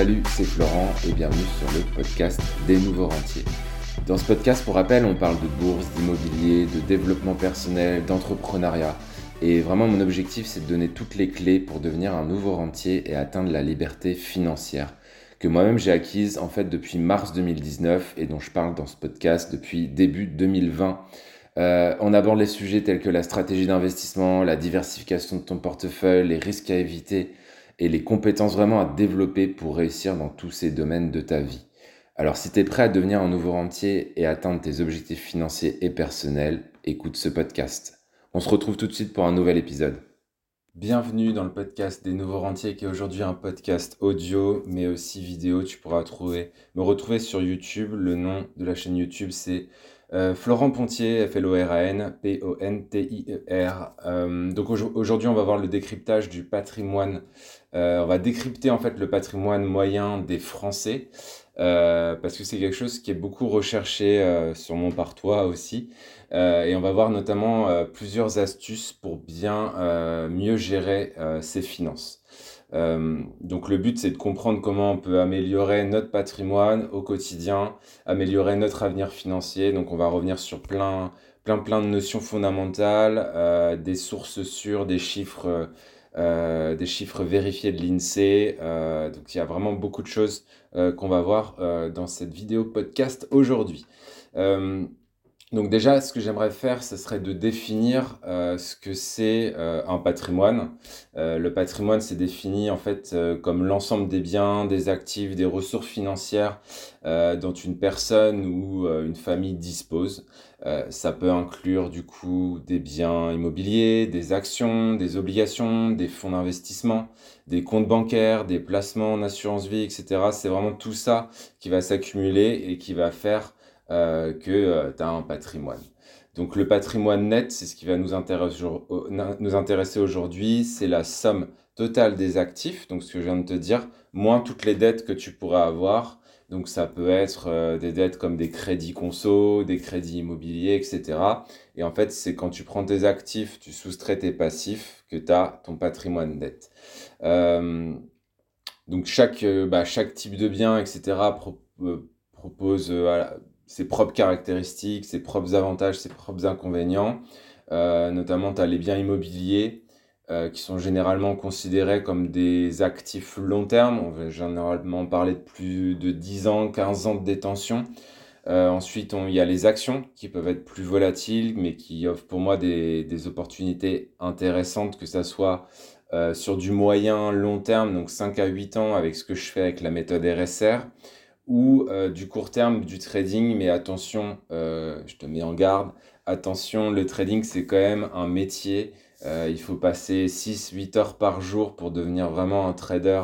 Salut, c'est Florent et bienvenue sur le podcast des nouveaux rentiers. Dans ce podcast, pour rappel, on parle de bourse, d'immobilier, de développement personnel, d'entrepreneuriat. Et vraiment, mon objectif, c'est de donner toutes les clés pour devenir un nouveau rentier et atteindre la liberté financière que moi-même j'ai acquise en fait depuis mars 2019 et dont je parle dans ce podcast depuis début 2020. Euh, on aborde les sujets tels que la stratégie d'investissement, la diversification de ton portefeuille, les risques à éviter et les compétences vraiment à développer pour réussir dans tous ces domaines de ta vie. Alors si tu es prêt à devenir un nouveau rentier et atteindre tes objectifs financiers et personnels, écoute ce podcast. On se retrouve tout de suite pour un nouvel épisode. Bienvenue dans le podcast des nouveaux rentiers qui est aujourd'hui un podcast audio mais aussi vidéo. Tu pourras trouver, me retrouver sur YouTube. Le nom de la chaîne YouTube c'est euh, Florent Pontier, F-L-O-R-A-N, P-O-N-T-I-E-R. Euh, donc aujourd'hui on va voir le décryptage du patrimoine. Euh, on va décrypter en fait le patrimoine moyen des Français. Parce que c'est quelque chose qui est beaucoup recherché sur mon par toi aussi. Euh, et on va voir notamment euh, plusieurs astuces pour bien euh, mieux gérer ses finances. donc le but c'est de comprendre comment on peut améliorer notre patrimoine au quotidien, améliorer notre avenir financier. Donc on va revenir sur plein plein plein de notions fondamentales, des sources sûres, des chiffres des chiffres vérifiés de l'INSEE. donc il y a vraiment beaucoup de choses qu'on va voir dans cette vidéo podcast aujourd'hui. Donc déjà, ce que j'aimerais faire, ce serait de définir euh, ce que c'est euh, un patrimoine. Euh, le patrimoine, c'est défini en fait comme l'ensemble des biens, des actifs, des ressources financières dont une personne ou une famille dispose. ça peut inclure du coup des biens immobiliers, des actions, des obligations, des fonds d'investissement, des comptes bancaires, des placements en assurance vie, etc. C'est vraiment tout ça qui va s'accumuler et qui va faire euh, que euh, tu as un patrimoine. Donc le patrimoine net, c'est ce qui va nous intéresser, aujourd'hui, c'est la somme totale des actifs, donc ce que je viens de te dire, moins toutes les dettes que tu pourras avoir. Donc ça peut être euh, des dettes comme des crédits conso, des crédits immobiliers, etc. Et en fait, c'est quand tu prends tes actifs, tu soustrais tes passifs, que tu as ton patrimoine net. donc bah, chaque type de bien, etc., propose ses propres caractéristiques, ses propres avantages, ses propres inconvénients. Euh, notamment, tu as les biens immobiliers euh, qui sont généralement considérés comme des actifs long terme. On va généralement parler de plus de 10 ans, 15 ans de détention. Euh, ensuite, il y a les actions qui peuvent être plus volatiles, mais qui offrent pour moi des, des opportunités intéressantes, que ce soit sur du moyen long terme, donc 5 à 8 ans, avec ce que je fais avec la méthode RSR ou euh, du court terme, du trading. Mais attention, euh, je te mets en garde, attention, le trading, c'est quand même un métier. Euh, il faut passer 6-8 heures par jour pour devenir vraiment un trader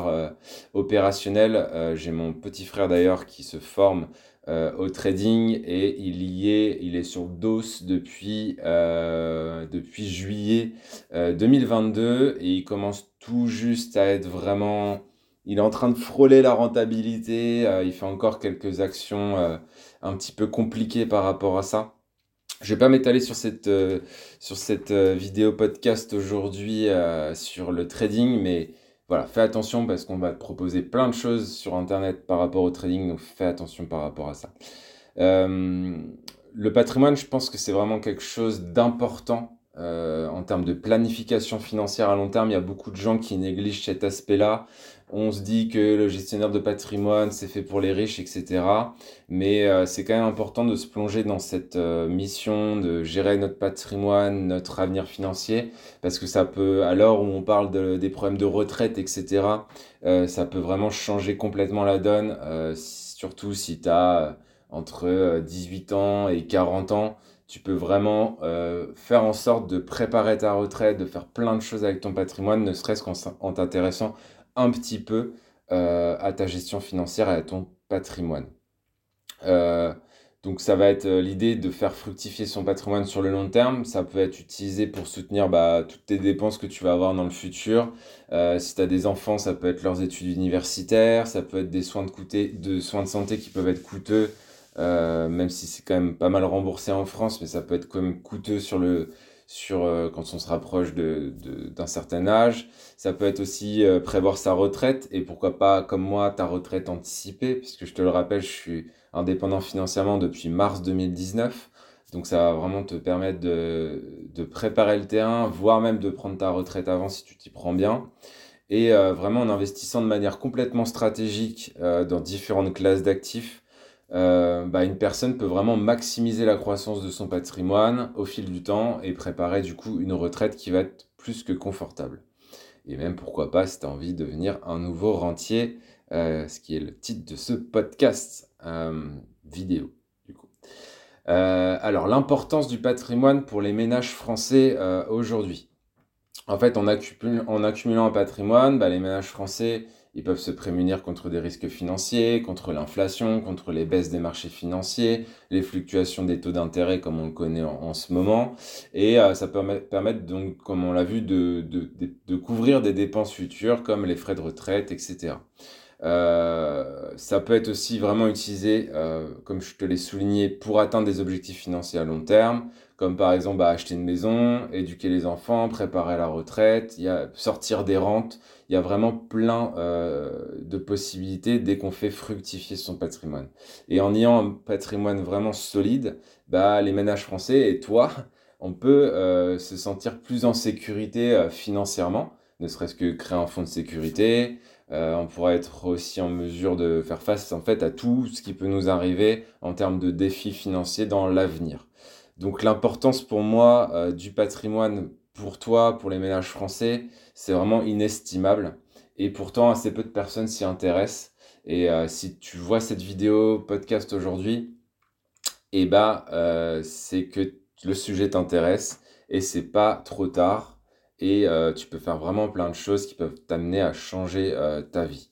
opérationnel. J'ai mon petit frère d'ailleurs qui se forme au trading et il y est, il est sur DOS depuis, depuis juillet 2022 et il commence tout juste à être vraiment il est en train de frôler la rentabilité. Euh, il fait encore quelques actions euh, un petit peu compliquées par rapport à ça. Je vais pas m'étaler sur cette, euh, vidéo podcast aujourd'hui sur le trading, mais voilà, fais attention parce qu'on va proposer plein de choses sur Internet par rapport au trading, donc fais attention par rapport à ça. le patrimoine, je pense que c'est vraiment quelque chose d'important en termes de planification financière à long terme. Il y a beaucoup de gens qui négligent cet aspect-là on se dit que le gestionnaire de patrimoine, c'est fait pour les riches, etc. Mais euh, c'est quand même important de se plonger dans cette euh, mission de gérer notre patrimoine, notre avenir financier, parce que ça peut, à l'heure où on parle des problèmes de retraite, etc., euh, ça peut vraiment changer complètement la donne, surtout si tu as entre 18 ans et 40 ans. Tu peux vraiment faire en sorte de préparer ta retraite, de faire plein de choses avec ton patrimoine, ne serait-ce qu'en t'intéressant un petit peu euh, à ta gestion financière et à ton patrimoine. Euh, donc ça va être euh, l'idée de faire fructifier son patrimoine sur le long terme. Ça peut être utilisé pour soutenir bah, toutes tes dépenses que tu vas avoir dans le futur. si tu as des enfants, ça peut être leurs études universitaires, ça peut être des soins de, de, soins de santé qui peuvent être coûteux, même si c'est quand même pas mal remboursé en France, mais ça peut être quand même coûteux sur le, sur quand on se rapproche d'un certain âge. Ça peut être aussi prévoir sa retraite et pourquoi pas, comme moi, ta retraite anticipée, puisque je te le rappelle, je suis indépendant financièrement depuis mars 2019. Donc ça va vraiment te permettre de, préparer le terrain, voire même de prendre ta retraite avant si tu t'y prends bien. Et euh, vraiment en investissant de manière complètement stratégique euh, dans différentes classes d'actifs, euh, bah, une personne peut vraiment maximiser la croissance de son patrimoine au fil du temps et préparer du coup une retraite qui va être plus que confortable. Et même pourquoi pas si tu as envie de devenir un nouveau rentier, ce qui est le titre de ce podcast vidéo. Euh, alors, l'importance du patrimoine pour les ménages français euh, aujourd'hui. En fait, en, accumulant un patrimoine, bah, les ménages français, ils peuvent se prémunir contre des risques financiers, contre l'inflation, contre les baisses des marchés financiers, les fluctuations des taux d'intérêt comme on le connaît en, ce moment. Et euh, ça peut permettre, donc, comme on l'a vu, de couvrir des dépenses futures comme les frais de retraite, etc. Euh, ça peut être aussi vraiment utilisé, euh, comme je te l'ai souligné, pour atteindre des objectifs financiers à long terme, comme par exemple bah, acheter une maison, éduquer les enfants, préparer la retraite, y a, sortir des rentes. Il y a vraiment plein euh, de possibilités dès qu'on fait fructifier son patrimoine. Et en ayant un patrimoine vraiment solide, bah, les ménages français et toi, on peut se sentir plus en sécurité financièrement, ne serait-ce que créer un fonds de sécurité, euh, on pourra être aussi en mesure de faire face en fait à tout ce qui peut nous arriver en termes de défis financiers dans l'avenir. Donc l'importance pour moi euh, du patrimoine pour toi, pour les ménages français, c'est vraiment inestimable. Et pourtant, assez peu de personnes s'y intéressent. Et euh, si tu vois cette vidéo podcast aujourd'hui, eh bah, c'est que le sujet t'intéresse et c'est pas trop tard et euh, tu peux faire vraiment plein de choses qui peuvent t'amener à changer euh, ta vie.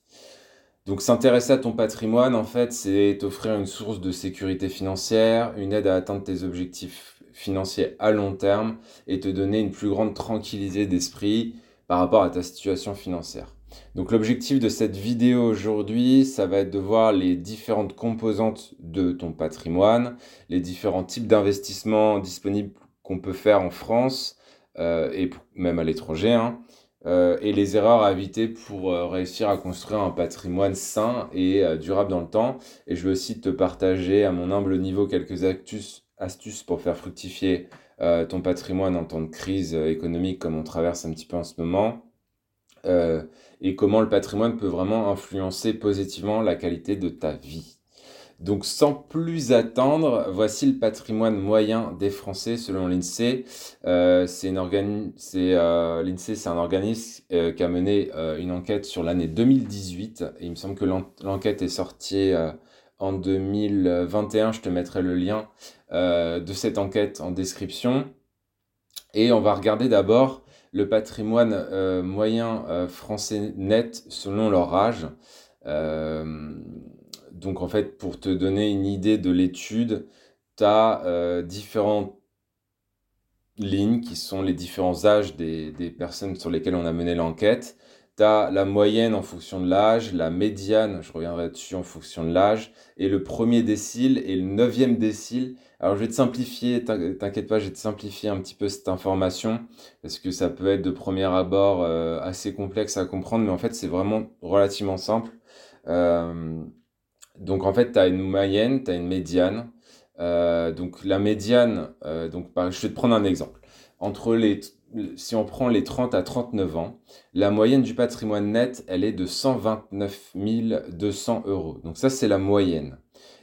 Donc s'intéresser à ton patrimoine, en fait, c'est t'offrir une source de sécurité financière, une aide à atteindre tes objectifs financiers à long terme et te donner une plus grande tranquillité d'esprit par rapport à ta situation financière. Donc l'objectif de cette vidéo aujourd'hui, ça va être de voir les différentes composantes de ton patrimoine, les différents types d'investissements disponibles qu'on peut faire en France, euh, et même à l'étranger, hein, euh, et les erreurs à éviter pour euh, réussir à construire un patrimoine sain et durable dans le temps. Et je vais aussi te partager à mon humble niveau quelques astuces, astuces pour faire fructifier ton patrimoine en temps de crise économique comme on traverse un petit peu en ce moment. et comment le patrimoine peut vraiment influencer positivement la qualité de ta vie. Donc sans plus attendre, voici le patrimoine moyen des Français selon l'INSEE. Euh, c'est euh, l'INSEE, c'est un organisme euh, qui a mené une enquête sur l'année 2018. Et il me semble que l'enquête est sortie en 2021. Je te mettrai le lien de cette enquête en description. Et on va regarder d'abord le patrimoine moyen français net selon leur âge. Donc en fait, pour te donner une idée de l'étude, tu as euh, différentes lignes qui sont les différents âges des, personnes sur lesquelles on a mené l'enquête. Tu as la moyenne en fonction de l'âge, la médiane, je reviendrai dessus en fonction de l'âge, et le premier décile et le neuvième décile. Alors je vais te simplifier, t'inquiète pas, je vais te simplifier un petit peu cette information, parce que ça peut être de premier abord euh, assez complexe à comprendre, mais en fait c'est vraiment relativement simple. Euh, donc en fait, tu as une moyenne, tu as une médiane. Euh, donc la médiane, donc, je vais te prendre un exemple. Entre les, si on prend les 30 à 39 ans, la moyenne du patrimoine net, elle est de 129 200 euros. Donc ça, c'est la moyenne.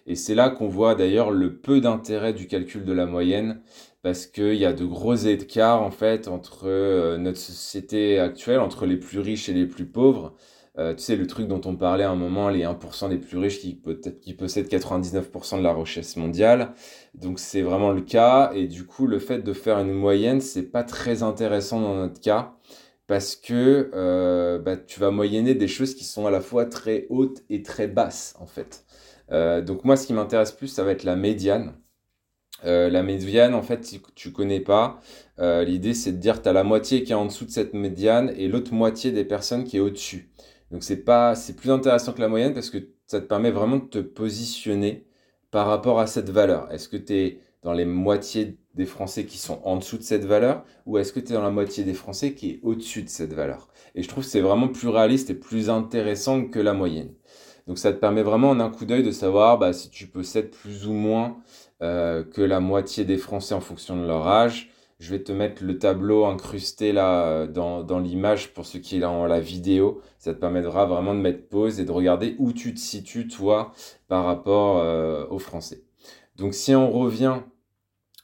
Et c'est là qu'on voit d'ailleurs le peu d'intérêt du calcul de la moyenne, parce qu'il y a de gros écarts en fait entre euh, notre société actuelle, entre les plus riches et les plus pauvres. Euh, tu sais, le truc dont on parlait à un moment, les 1% des plus riches qui, possèdent 99% de la richesse mondiale. Donc c'est vraiment le cas. Et du coup, le fait de faire une moyenne, c'est pas très intéressant dans notre cas. Parce que euh, bah, tu vas moyenner des choses qui sont à la fois très hautes et très basses, en fait. Euh, donc moi, ce qui m'intéresse plus, ça va être la médiane. la médiane, en fait, si tu connais pas, l'idée c'est de dire tu as la moitié qui est en dessous de cette médiane et l'autre moitié des personnes qui est au-dessus. Donc c'est pas, c'est plus intéressant que la moyenne parce que ça te permet vraiment de te positionner par rapport à cette valeur. Est-ce que tu es dans les moitiés des Français qui sont en dessous de cette valeur ou est-ce que tu es dans la moitié des Français qui est au-dessus de cette valeur? Et je trouve que c'est vraiment plus réaliste et plus intéressant que la moyenne. Donc ça te permet vraiment en un coup d'œil de savoir bah, si tu possèdes plus ou moins euh, que la moitié des Français en fonction de leur âge. Je vais te mettre le tableau incrusté là dans, l'image pour ceux qui ont la vidéo. Ça te permettra vraiment de mettre pause et de regarder où tu te situes toi par rapport euh, aux Français. Donc si on revient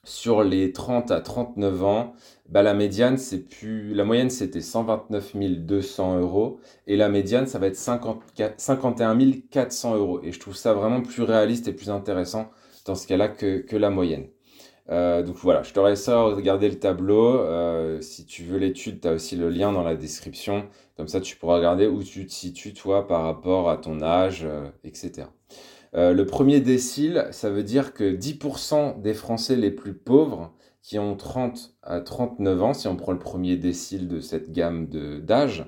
sur les 30 à 39 ans, bah, la médiane, c'est plus. La moyenne, c'était 129 200 euros. Et la médiane, ça va être 51 400 euros. Et je trouve ça vraiment plus réaliste et plus intéressant dans ce cas-là que, la moyenne. Euh, donc voilà, je te ça regarder le tableau. Euh, si tu veux l'étude, tu as aussi le lien dans la description. Comme ça, tu pourras regarder où tu te situes, toi, par rapport à ton âge, euh, etc. Le premier décile, ça veut dire que 10% des Français les plus pauvres qui ont 30 à 39 ans, si on prend le premier décile de cette gamme d'âge,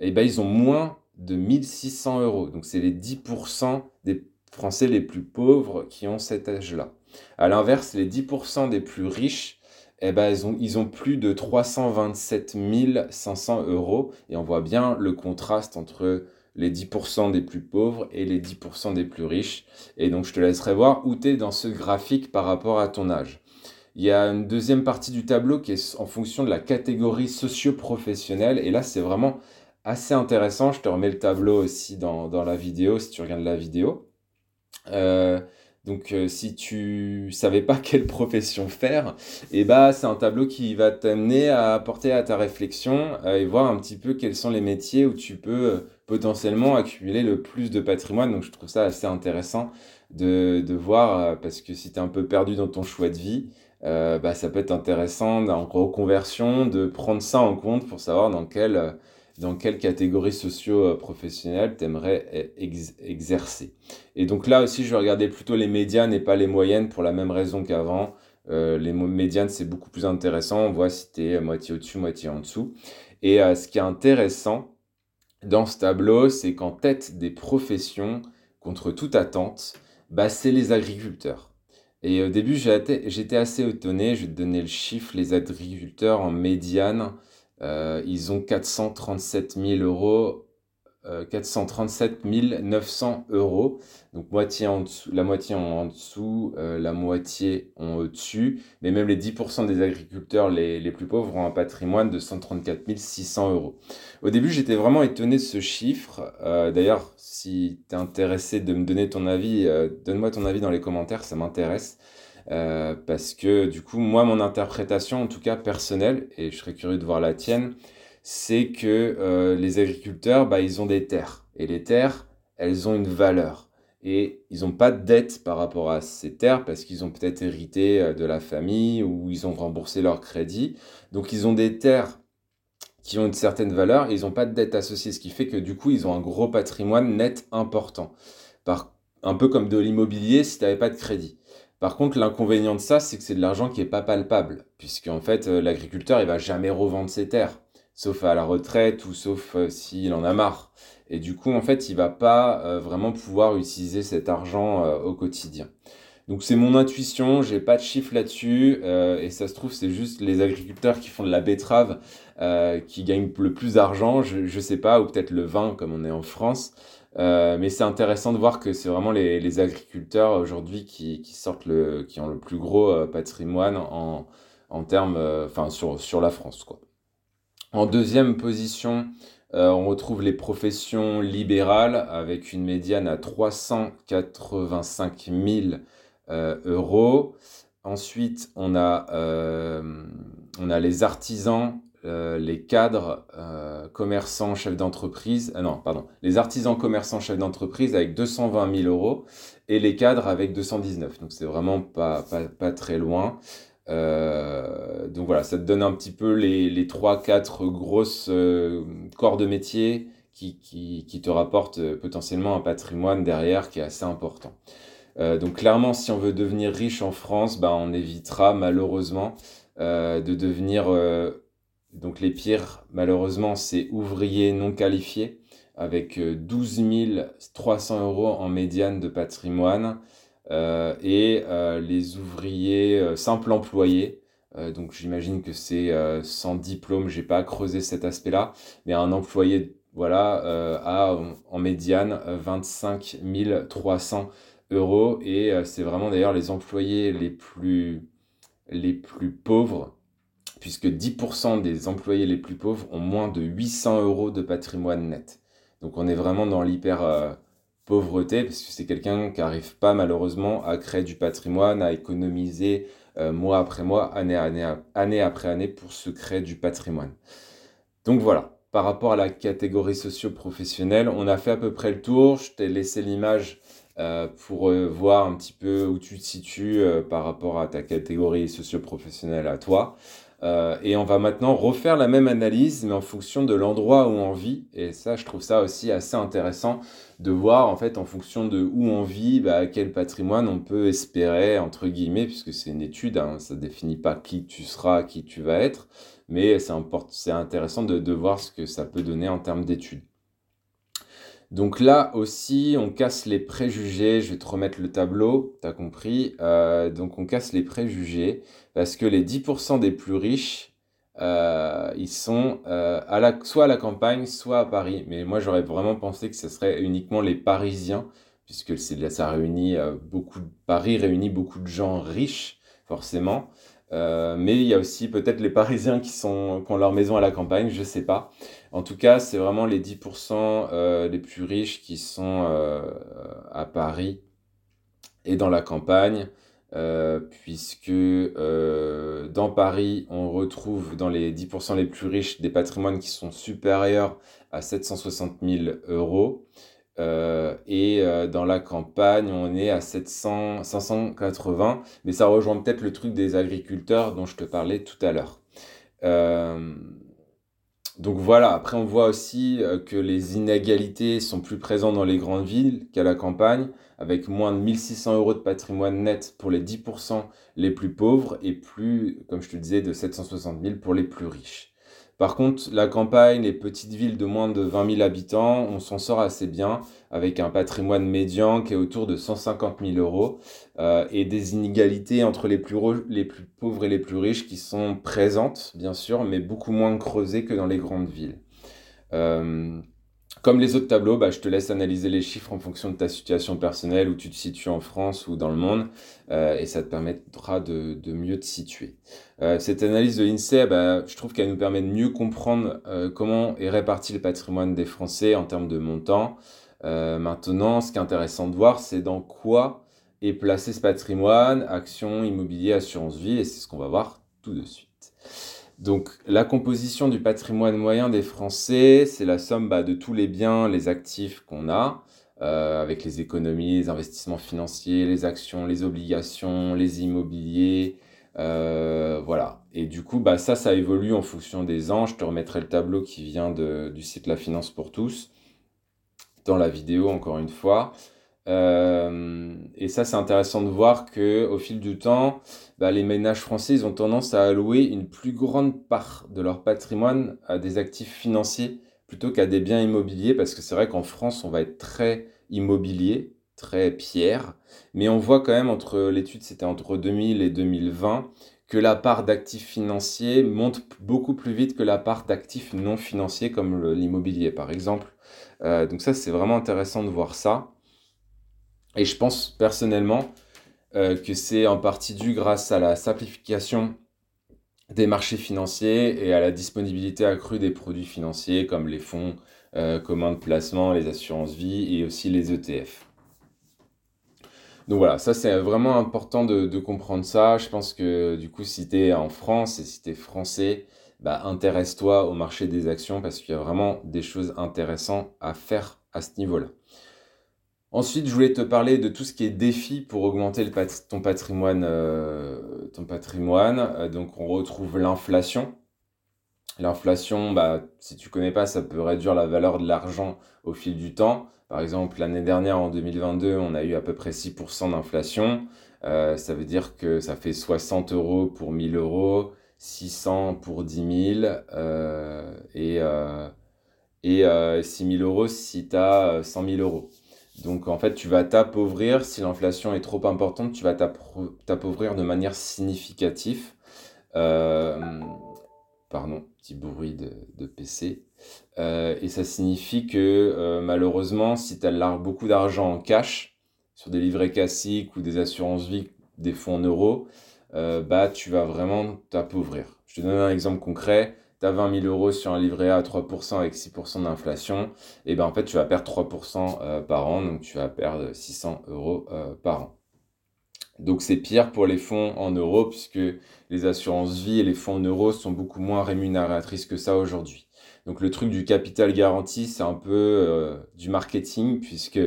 eh ben, ils ont moins de 1600 euros. Donc c'est les 10% des Français les plus pauvres qui ont cet âge-là. À l'inverse, les 10% des plus riches, eh ben, ils, ont, ils ont plus de 327 500 euros. Et on voit bien le contraste entre les 10% des plus pauvres et les 10% des plus riches. Et donc je te laisserai voir où tu es dans ce graphique par rapport à ton âge. Il y a une deuxième partie du tableau qui est en fonction de la catégorie socio-professionnelle. Et là, c'est vraiment assez intéressant. Je te remets le tableau aussi dans, la vidéo, si tu regardes la vidéo. Euh, donc euh, si tu savais pas quelle profession faire, et eh bah c'est un tableau qui va t'amener à apporter à ta réflexion euh, et voir un petit peu quels sont les métiers où tu peux euh, potentiellement accumuler le plus de patrimoine. Donc je trouve ça assez intéressant de, de voir parce que si tu es un peu perdu dans ton choix de vie, bah, ça peut être intéressant en reconversion de prendre ça en compte pour savoir dans quel dans quelle catégorie socio-professionnelle tu aimerais exercer. Et donc là aussi, je vais regarder plutôt les médianes et pas les moyennes pour la même raison qu'avant. Euh, les médianes, c'est beaucoup plus intéressant. On voit si tu es moitié au-dessus, moitié en dessous. Et euh, ce qui est intéressant dans ce tableau, c'est qu'en tête des professions, contre toute attente, bah, c'est les agriculteurs. Et au début, j'étais assez étonné. Je vais te donner le chiffre. Les agriculteurs en médiane, euh, ils ont 437 000 euros, 437 900 euros. Donc moitié en dessous, la moitié en, dessous, euh, la moitié en au-dessus. Mais même les 10% des agriculteurs les, les, plus pauvres ont un patrimoine de 134 600 euros. Au début, j'étais vraiment étonné de ce chiffre. Euh, d'ailleurs, si tu es intéressé de me donner ton avis, donne-moi ton avis dans les commentaires, ça m'intéresse. Euh, parce que du coup, moi, mon interprétation, en tout cas personnelle, et je serais curieux de voir la tienne, c'est que euh, les agriculteurs, bah, ils ont des terres. Et les terres, elles ont une valeur. Et ils n'ont pas de dette par rapport à ces terres parce qu'ils ont peut-être hérité euh, de la famille ou ils ont remboursé leur crédit. Donc ils ont des terres qui ont une certaine valeur et ils n'ont pas de dette associée, ce qui fait que du coup, ils ont un gros patrimoine net important. Un peu comme de l'immobilier si tu n'avais pas de crédit. Par contre, l'inconvénient de ça, c'est que c'est de l'argent qui n'est pas palpable, puisque en fait, euh, l'agriculteur, il va jamais revendre ses terres, sauf à la retraite ou sauf euh, s'il en a marre. Et du coup, en fait, il va pas euh, vraiment pouvoir utiliser cet argent au quotidien. Donc c'est mon intuition, j'ai pas de chiffre là-dessus, et ça se trouve c'est juste les agriculteurs qui font de la betterave qui gagnent le plus d'argent, je, je sais pas, ou peut-être le vin comme on est en France. Euh, mais c'est intéressant de voir que c'est vraiment les, agriculteurs aujourd'hui qui, qui, sortent le, qui ont le plus gros euh, patrimoine en, en termes, euh, enfin sur, sur la France. Quoi. En deuxième position, on retrouve les professions libérales avec une médiane à 385 000 euros. Ensuite, on a, on a les artisans euh, les cadres euh, commerçants chefs d'entreprise, euh, non, pardon, les artisans commerçants chefs d'entreprise avec 220 000 euros et les cadres avec 219. Donc c'est vraiment pas, pas, pas, très loin. donc voilà, ça te donne un petit peu les, les 3-4 grosses corps de métier qui, qui, te rapportent potentiellement un patrimoine derrière qui est assez important. donc clairement, si on veut devenir riche en France, bah, on évitera malheureusement de devenir donc les pires, malheureusement, c'est ouvriers non qualifiés avec 12 euh, 300 euros en médiane de patrimoine. et les ouvriers simples employés. donc j'imagine que c'est sans diplôme, j'ai pas creusé cet aspect-là, mais un employé voilà, a en médiane 25 300 euros et c'est vraiment d'ailleurs les employés les plus pauvres puisque 10% des employés les plus pauvres ont moins de 800 euros de patrimoine net. Donc on est vraiment dans l'hyper euh, pauvreté, parce que c'est quelqu'un qui n'arrive pas malheureusement à créer du patrimoine, à économiser euh, mois après mois, année, année, année après année pour se créer du patrimoine. Donc voilà, par rapport à la catégorie socio-professionnelle, on a fait à peu près le tour. Je t'ai laissé l'image euh, pour voir un petit peu où tu te situes par rapport à ta catégorie socio-professionnelle à toi. Euh, et on va maintenant refaire la même analyse, mais en fonction de l'endroit où on vit. Et ça, je trouve ça aussi assez intéressant de voir, en fait, en fonction de où on vit, bah, quel patrimoine on peut espérer, entre guillemets, puisque c'est une étude, hein, ça ne définit pas qui tu seras, qui tu vas être, mais c'est intéressant de, de voir ce que ça peut donner en termes d'études. Donc là aussi, on casse les préjugés. Je vais te remettre le tableau, tu as compris. Euh, donc on casse les préjugés parce que les 10% des plus riches, euh, ils sont euh, soit à la campagne, soit à Paris. Mais moi, j'aurais vraiment pensé que ce serait uniquement les Parisiens, puisque ça réunit beaucoup Paris réunit beaucoup de gens riches, forcément. Euh, mais il y a aussi peut-être les Parisiens qui, ont leur maison à la campagne, je ne sais pas. En tout cas, c'est vraiment les 10% euh, les plus riches qui sont euh, à Paris et dans la campagne, puisque dans Paris, on retrouve dans les 10% les plus riches des patrimoines qui sont supérieurs à 760 000 euros. Euh, et euh, dans la campagne, on est à 700, 580, mais ça rejoint peut-être le truc des agriculteurs dont je te parlais tout à l'heure. Euh, donc voilà, après on voit aussi que les inégalités sont plus présentes dans les grandes villes qu'à la campagne, avec moins de 1600 euros de patrimoine net pour les 10% les plus pauvres et plus, comme je te disais, de 760 000 pour les plus riches. Par contre, la campagne, les petites villes de moins de 20 000 habitants, on s'en sort assez bien avec un patrimoine médian qui est autour de 150 000 euros euh, et des inégalités entre les plus, pauvres et les plus riches qui sont présentes, bien sûr, mais beaucoup moins creusées que dans les grandes villes. Euh, comme les autres tableaux, bah, je te laisse analyser les chiffres en fonction de ta situation personnelle, où tu te situes en France ou dans le monde, euh, et ça te permettra de, mieux te situer. Euh, cette analyse de l'INSEE, bah, je trouve qu'elle nous permet de mieux comprendre euh, comment est réparti le patrimoine des Français en termes de montant. maintenant, ce qui est intéressant de voir, c'est dans quoi est placé ce patrimoine, actions, immobilier, assurance vie, et c'est ce qu'on va voir tout de suite. Donc la composition du patrimoine moyen des Français, c'est la somme bah, de tous les biens, les actifs qu'on a, euh, avec les économies, les investissements financiers, les actions, les obligations, les immobiliers. Euh, voilà. Et du coup, bah, ça, ça évolue en fonction des ans. Je te remettrai le tableau qui vient du site La Finance pour tous dans la vidéo, encore une fois. Euh, et ça, c'est intéressant de voir que au fil du temps, bah, les ménages français, ils ont tendance à allouer une plus grande part de leur patrimoine à des actifs financiers plutôt qu'à des biens immobiliers, parce que c'est vrai qu'en France, on va être très immobilier, très pierre, mais on voit quand même entre l'étude, c'était entre 2000 et 2020, que la part d'actifs financiers monte beaucoup plus vite que la part d'actifs non financiers comme l'immobilier, par exemple. Euh, donc ça, c'est vraiment intéressant de voir ça. Et je pense personnellement euh, que c'est en partie dû grâce à la simplification des marchés financiers et à la disponibilité accrue des produits financiers comme les fonds euh, communs de placement, les assurances vie et aussi les ETF. Donc voilà, ça c'est vraiment important de, comprendre ça. Je pense que du coup, si tu es en France et si tu es français, bah, intéresse-toi au marché des actions parce qu'il y a vraiment des choses intéressantes à faire à ce niveau-là. Ensuite, je voulais te parler de tout ce qui est défi pour augmenter ton patrimoine. Euh. Euh, donc, on retrouve l'inflation. L'inflation, bah, si tu connais pas, ça peut réduire la valeur de l'argent au fil du temps. Par exemple, l'année dernière, en 2022, on a eu à peu près 6% d'inflation. Euh, ça veut dire que ça fait 60 euros pour 1000 euros, 600 pour 10 000 et, et 6 000 euros si tu as 100 000 euros. Donc en fait, tu vas t'appauvrir. Si l'inflation est trop importante, tu vas t'appauvrir de manière significative. Euh, pardon, petit bruit de, PC. Euh, et ça signifie que euh, malheureusement, si tu as beaucoup d'argent en cash sur des livrets classiques ou des assurances vie, des fonds en euros, bah, tu vas vraiment t'appauvrir. Je te donne un exemple concret tu as 20 000 euros sur un livret A à 3% avec 6% d'inflation, et ben en fait tu vas perdre 3% euh, par an, donc tu vas perdre 600 euros euh, par an. Donc c'est pire pour les fonds en euros puisque les assurances vie et les fonds en euros sont beaucoup moins rémunératrices que ça aujourd'hui. Donc le truc du capital garanti, c'est un peu euh, du marketing puisque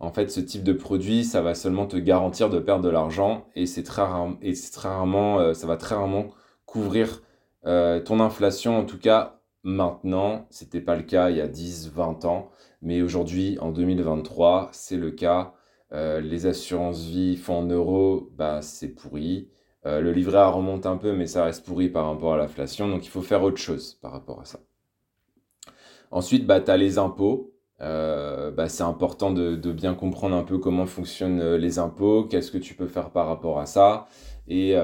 en fait ce type de produit, ça va seulement te garantir de perdre de l'argent et c'est très, et très rarement, ça va très rarement couvrir euh, ton inflation, en tout cas, maintenant, c'était pas le cas il y a 10, 20 ans, mais aujourd'hui, en 2023, c'est le cas. Euh, les assurances vie font en euros, bah, c'est pourri. Euh, le livret A remonte un peu, mais ça reste pourri par rapport à l'inflation, donc il faut faire autre chose par rapport à ça. Ensuite, bah, tu as les impôts. bah, c'est important de, de, bien comprendre un peu comment fonctionnent les impôts, qu'est-ce que tu peux faire par rapport à ça. Et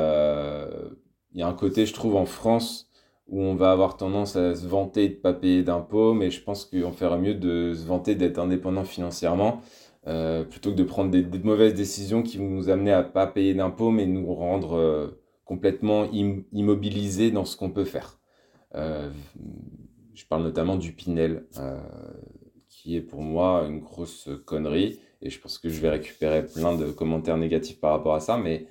il y a un côté, je trouve, en France où on va avoir tendance à se vanter de ne pas payer d'impôts, mais je pense qu'on ferait mieux de se vanter d'être indépendant financièrement, euh, plutôt que de prendre des, mauvaises décisions qui vont nous amener à ne pas payer d'impôts, mais nous rendre euh, complètement immobilisés dans ce qu'on peut faire. Euh, je parle notamment du Pinel, qui est pour moi une grosse connerie, et je pense que je vais récupérer plein de commentaires négatifs par rapport à ça, mais,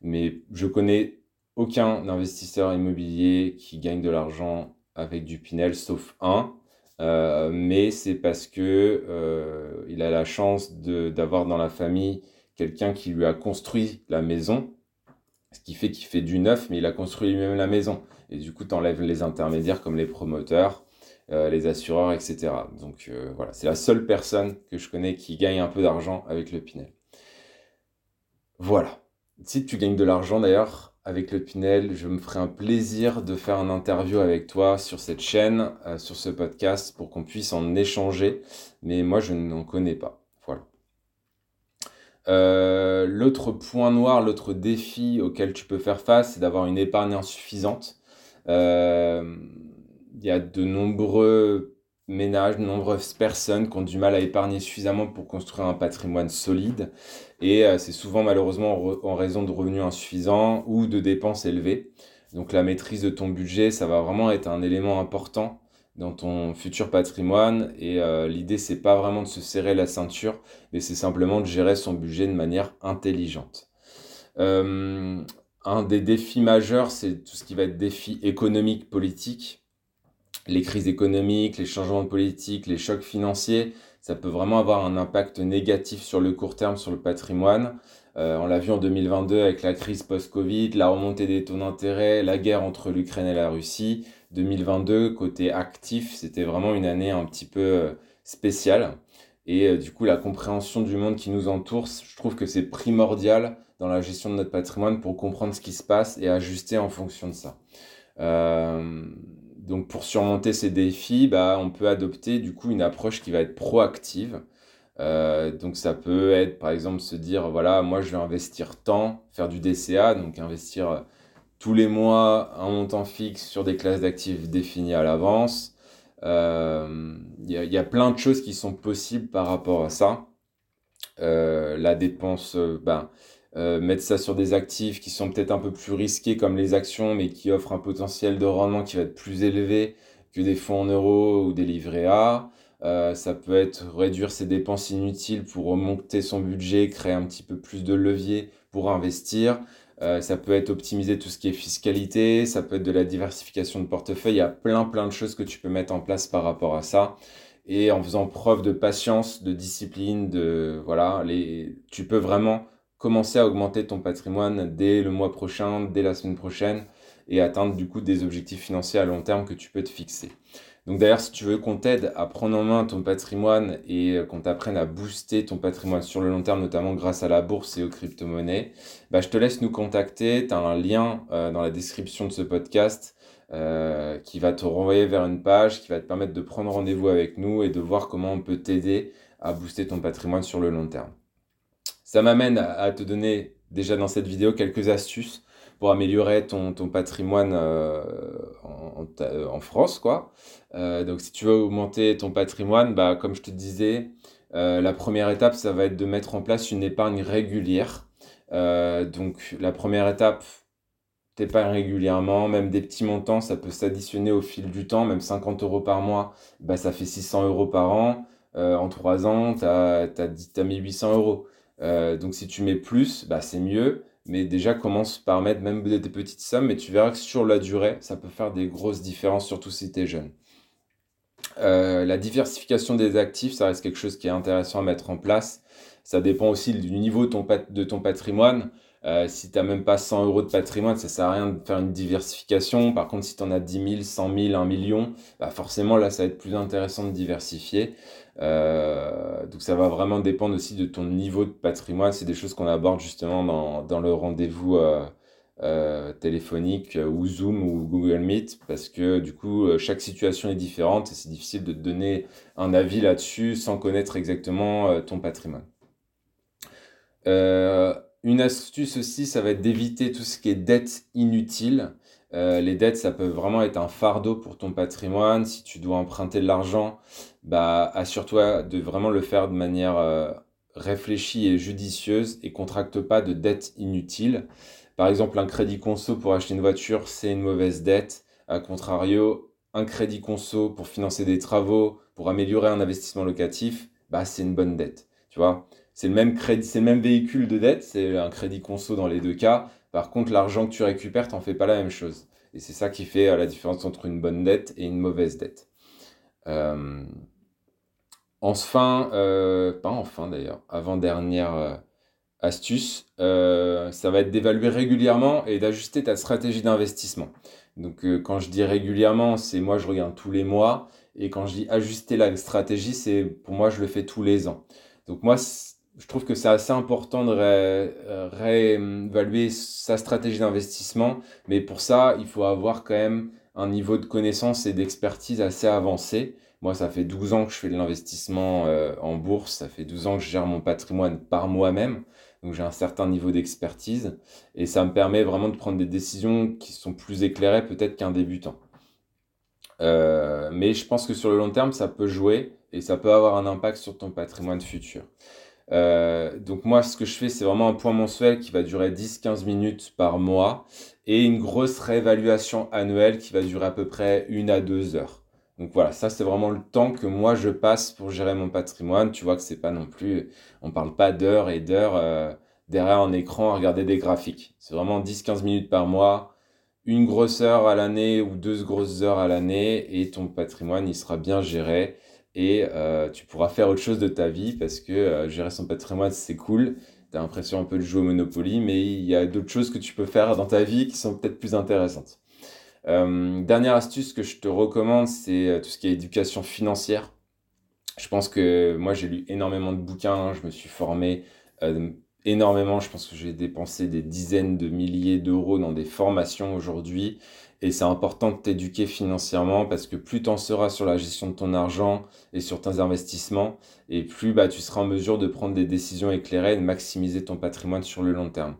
mais je connais aucun investisseur immobilier qui gagne de l'argent avec du Pinel, sauf un. Euh, mais c'est parce que euh, il a la chance d'avoir dans la famille quelqu'un qui lui a construit la maison, ce qui fait qu'il fait du neuf, mais il a construit lui-même la maison. Et du coup, tu enlèves les intermédiaires comme les promoteurs, euh, les assureurs, etc. Donc voilà, c'est la seule personne que je connais qui gagne un peu d'argent avec le Pinel. Voilà. Si tu gagnes de l'argent d'ailleurs, avec le Pinel. Je me ferai un plaisir de faire un interview avec toi sur cette chaîne, euh, sur ce podcast, pour qu'on puisse en échanger. Mais moi, je n'en connais pas. Voilà. Euh, l'autre point noir, l'autre défi auquel tu peux faire face, c'est d'avoir une épargne insuffisante. Euh, il y a de nombreux ménages, de nombreuses personnes qui ont du mal à épargner suffisamment pour construire un patrimoine solide. Et euh, c'est souvent malheureusement en raison de revenus insuffisants ou de dépenses élevées. Donc la maîtrise de ton budget, ça va vraiment être un élément important dans ton futur patrimoine. Et euh, l'idée, c'est pas vraiment de se serrer la ceinture, mais c'est simplement de gérer son budget de manière intelligente. Euh, un des défis majeurs, c'est tout ce qui va être défi économique, politique les crises économiques, les changements politiques, les chocs financiers, ça peut vraiment avoir un impact négatif sur le court terme sur le patrimoine. Euh, on l'a vu en 2022 avec la crise post-Covid, la remontée des taux d'intérêt, la guerre entre l'Ukraine et la Russie. 2022, côté actif, c'était vraiment une année un petit peu euh, spéciale. Et euh, du coup, la compréhension du monde qui nous entoure, je trouve que c'est primordial dans la gestion de notre patrimoine pour comprendre ce qui se passe et ajuster en fonction de ça. Donc pour surmonter ces défis, bah, on peut adopter du coup une approche qui va être proactive. Euh, donc ça peut être par exemple se dire voilà moi je vais investir tant, faire du DCA, donc investir euh, tous les mois un montant fixe sur des classes d'actifs définies à l'avance. Euh, il y, y, a plein de choses qui sont possibles par rapport à ça. la dépense, ben, euh, mettre ça sur des actifs qui sont peut-être un peu plus risqués comme les actions, mais qui offrent un potentiel de rendement qui va être plus élevé que des fonds en euros ou des livrets A. Euh, ça peut être réduire ses dépenses inutiles pour remonter son budget, créer un petit peu plus de levier pour investir. Euh, ça peut être optimiser tout ce qui est fiscalité, ça peut être de la diversification de portefeuille. Il y a plein plein de choses que tu peux mettre en place par rapport à ça. Et en faisant preuve de patience, de discipline, de voilà, les, tu peux vraiment commencer à augmenter ton patrimoine dès le mois prochain, dès la semaine prochaine, et atteindre du coup des objectifs financiers à long terme que tu peux te fixer. Donc d'ailleurs, si tu veux qu'on t'aide à prendre en main ton patrimoine et qu'on t'apprenne à booster ton patrimoine sur le long terme, notamment grâce à la bourse et aux crypto-monnaies, bah, je te laisse nous contacter. Tu as un lien euh, dans la description de ce podcast euh, qui va te renvoyer vers une page qui va te permettre de prendre rendez-vous avec nous et de voir comment on peut t'aider à booster ton patrimoine sur le long terme. Ça m'amène à te donner déjà dans cette vidéo quelques astuces pour améliorer ton, ton patrimoine euh, en, en, France. Quoi. Euh, donc si tu veux augmenter ton patrimoine, bah, comme je te disais, euh, la première étape, ça va être de mettre en place une épargne régulière. donc la première étape, t'épargnes régulièrement, même des petits montants, ça peut s'additionner au fil du temps, même 50 euros par mois, bah, ça fait 600 euros par an. en 3 ans, tu as, as, mis 800 euros. Donc si tu mets plus, bah, c'est mieux. Mais déjà, commence par mettre même des petites sommes, mais tu verras que sur la durée, ça peut faire des grosses différences, surtout si tu es jeune. Euh, la diversification des actifs, ça reste quelque chose qui est intéressant à mettre en place. Ça dépend aussi du niveau de ton, patrimoine. Euh, si tu n'as même pas 100 euros de patrimoine, ça sert à rien de faire une diversification. Par contre, si tu en as 10 000, 100 000, 1 million, bah forcément là, ça va être plus intéressant de diversifier. Euh, donc ça va vraiment dépendre aussi de ton niveau de patrimoine. C'est des choses qu'on aborde justement dans, dans le rendez-vous euh, euh téléphonique ou Zoom ou Google Meet parce que du coup chaque situation est différente et c'est difficile de te donner un avis là-dessus sans connaître exactement ton patrimoine. une astuce aussi, ça va être d'éviter tout ce qui est dette inutile. Euh, les dettes, ça peut vraiment être un fardeau pour ton patrimoine. Si tu dois emprunter de l'argent, bah, assure-toi de vraiment le faire de manière euh, réfléchie et judicieuse et contracte pas de dettes inutiles. Par exemple, un crédit conso pour acheter une voiture, c'est une mauvaise dette. A contrario, un crédit conso pour financer des travaux, pour améliorer un investissement locatif, bah, c'est une bonne dette. Tu vois, c'est le même crédit, c'est le même véhicule de dette, c'est un crédit conso dans les deux cas, par contre, l'argent que tu récupères, t'en fais pas la même chose. Et c'est ça qui fait euh, la différence entre une bonne dette et une mauvaise dette. Euh, enfin, euh, pas enfin d'ailleurs, avant-dernière astuce, ça va être d'évaluer régulièrement et d'ajuster ta stratégie d'investissement. Donc quand je dis régulièrement, c'est moi je regarde tous les mois. Et quand je dis ajuster la stratégie, c'est pour moi je le fais tous les ans. Donc moi, je trouve que c'est assez important de euh, réévaluer sa stratégie d'investissement, mais pour ça, il faut avoir quand même un niveau de connaissance et d'expertise assez avancé. Moi, ça fait 12 ans que je fais de l'investissement euh, en bourse, ça fait 12 ans que je gère mon patrimoine par moi-même, donc j'ai un certain niveau d'expertise, et ça me permet vraiment de prendre des décisions qui sont plus éclairées peut-être qu'un débutant. Euh, mais je pense que sur le long terme, ça peut jouer et ça peut avoir un impact sur ton patrimoine futur. Euh, donc moi, ce que je fais, c'est vraiment un point mensuel qui va durer 10-15 minutes par mois et une grosse réévaluation annuelle qui va durer à peu près une à deux heures. Donc voilà, ça c'est vraiment le temps que moi je passe pour gérer mon patrimoine. Tu vois que c'est pas non plus, on parle pas d'heures et d'heures euh, derrière un écran à regarder des graphiques. C'est vraiment 10-15 minutes par mois, une grosse heure à l'année ou deux grosses heures à l'année et ton patrimoine il sera bien géré et euh, tu pourras faire autre chose de ta vie parce que euh, gérer son patrimoine c'est cool. Tu as l'impression un peu de jouer au Monopoly, mais il y a d'autres choses que tu peux faire dans ta vie qui sont peut-être plus intéressantes. Euh, dernière astuce que je te recommande, c'est tout ce qui est éducation financière. Je pense que moi j'ai lu énormément de bouquins, je me suis formé énormément, je pense que j'ai dépensé des dizaines de milliers d'euros dans des formations aujourd'hui. Et c'est important de t'éduquer financièrement parce que plus tu en seras sur la gestion de ton argent et sur tes investissements, et plus bah, tu seras en mesure de prendre des décisions éclairées et de maximiser ton patrimoine sur le long terme.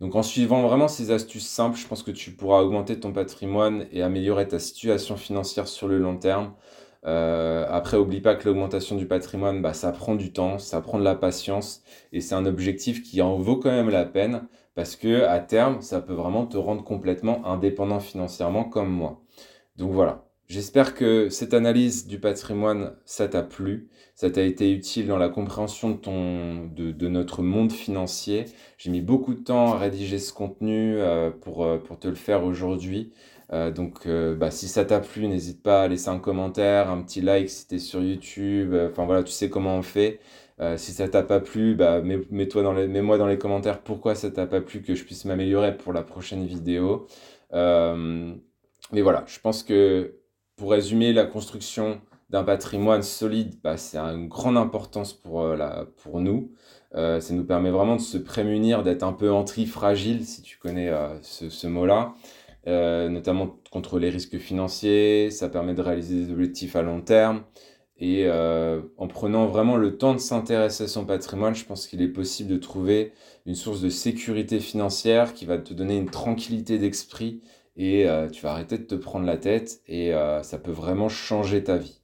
Donc en suivant vraiment ces astuces simples, je pense que tu pourras augmenter ton patrimoine et améliorer ta situation financière sur le long terme. Euh, après, oublie pas que l'augmentation du patrimoine, bah, ça prend du temps, ça prend de la patience, et c'est un objectif qui en vaut quand même la peine, parce que à terme, ça peut vraiment te rendre complètement indépendant financièrement comme moi. Donc voilà. J'espère que cette analyse du patrimoine, ça t'a plu, ça t'a été utile dans la compréhension de, ton, de, notre monde financier. J'ai mis beaucoup de temps à rédiger ce contenu euh, pour, euh, pour te le faire aujourd'hui. Euh, donc, euh, bah, si ça t'a plu, n'hésite pas à laisser un commentaire, un petit like si t'es sur YouTube. Euh, enfin voilà, tu sais comment on fait. si ça t'a pas plu, bah, mets-moi dans les commentaires pourquoi ça t'a pas plu, que je puisse m'améliorer pour la prochaine vidéo. mais voilà, je pense que pour résumer, la construction d'un patrimoine solide, bah, c'est une grande importance pour, la, pour nous. ça nous permet vraiment de se prémunir, d'être un peu anti-fragile, si tu connais ce mot-là. Euh, notamment contre les risques financiers, ça permet de réaliser des objectifs à long terme Et euh, en prenant vraiment le temps de s'intéresser à son patrimoine, je pense qu'il est possible de trouver une source de sécurité financière qui va te donner une tranquillité d'esprit et euh, tu vas arrêter de te prendre la tête et ça peut vraiment changer ta vie.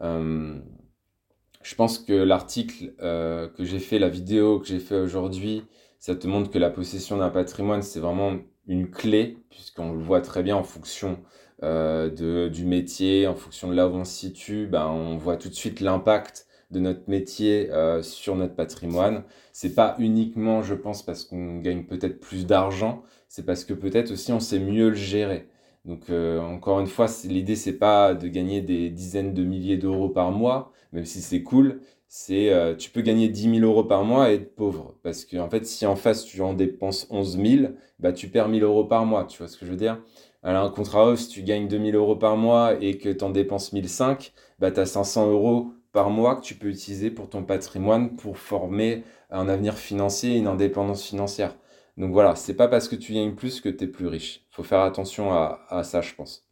je pense que l'article que j'ai fait, la vidéo que j'ai fait aujourd'hui, ça te montre que la possession d'un patrimoine, c'est vraiment une clé, puisqu'on le voit très bien en fonction euh, de, du métier, en fonction de là où on se situe, ben, on voit tout de suite l'impact de notre métier euh, sur notre patrimoine. C'est pas uniquement, je pense, parce qu'on gagne peut-être plus d'argent, c'est parce que peut-être aussi on sait mieux le gérer. Donc euh, encore une fois, l'idée c'est pas de gagner des dizaines de milliers d'euros par mois, même si c'est cool, c'est euh, tu peux gagner 10 000 euros par mois et être pauvre. Parce que en fait, si en face tu en dépenses 11 000, bah, tu perds 1000 euros par mois. Tu vois ce que je veux dire? Alors, un contrat si tu gagnes 2000 euros par mois et que tu en dépenses 1005, bah, tu as 500 euros par mois que tu peux utiliser pour ton patrimoine pour former un avenir financier et une indépendance financière. Donc voilà, c'est pas parce que tu gagnes plus que tu es plus riche. Faut faire attention à ça, je pense.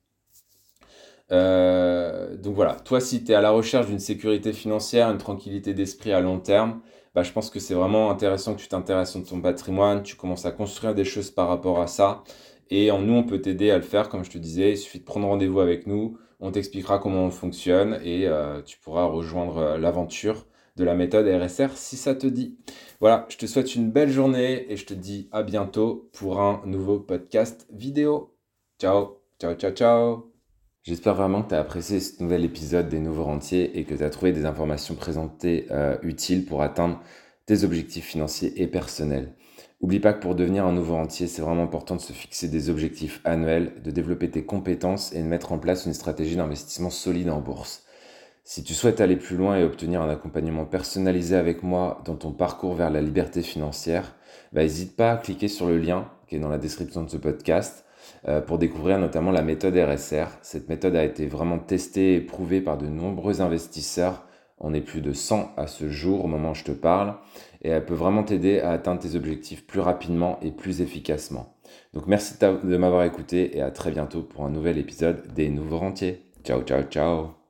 Euh, donc voilà, toi si tu es à la recherche d'une sécurité financière, une tranquillité d'esprit à long terme, bah, je pense que c'est vraiment intéressant que tu t'intéresses à ton patrimoine, tu commences à construire des choses par rapport à ça. Et en nous, on peut t'aider à le faire, comme je te disais, il suffit de prendre rendez-vous avec nous, on t'expliquera comment on fonctionne et euh, tu pourras rejoindre euh, l'aventure de la méthode RSR si ça te dit. Voilà, je te souhaite une belle journée et je te dis à bientôt pour un nouveau podcast vidéo. Ciao, ciao, ciao, ciao. J'espère vraiment que tu as apprécié ce nouvel épisode des Nouveaux Rentiers et que tu as trouvé des informations présentées euh, utiles pour atteindre tes objectifs financiers et personnels. Oublie pas que pour devenir un nouveau rentier, c'est vraiment important de se fixer des objectifs annuels, de développer tes compétences et de mettre en place une stratégie d'investissement solide en bourse. Si tu souhaites aller plus loin et obtenir un accompagnement personnalisé avec moi dans ton parcours vers la liberté financière, n'hésite bah, pas à cliquer sur le lien qui est dans la description de ce podcast pour découvrir notamment la méthode RSR. Cette méthode a été vraiment testée et prouvée par de nombreux investisseurs. On est plus de 100 à ce jour au moment où je te parle et elle peut vraiment t'aider à atteindre tes objectifs plus rapidement et plus efficacement. Donc merci de m'avoir écouté et à très bientôt pour un nouvel épisode des Nouveaux Rentiers. Ciao ciao ciao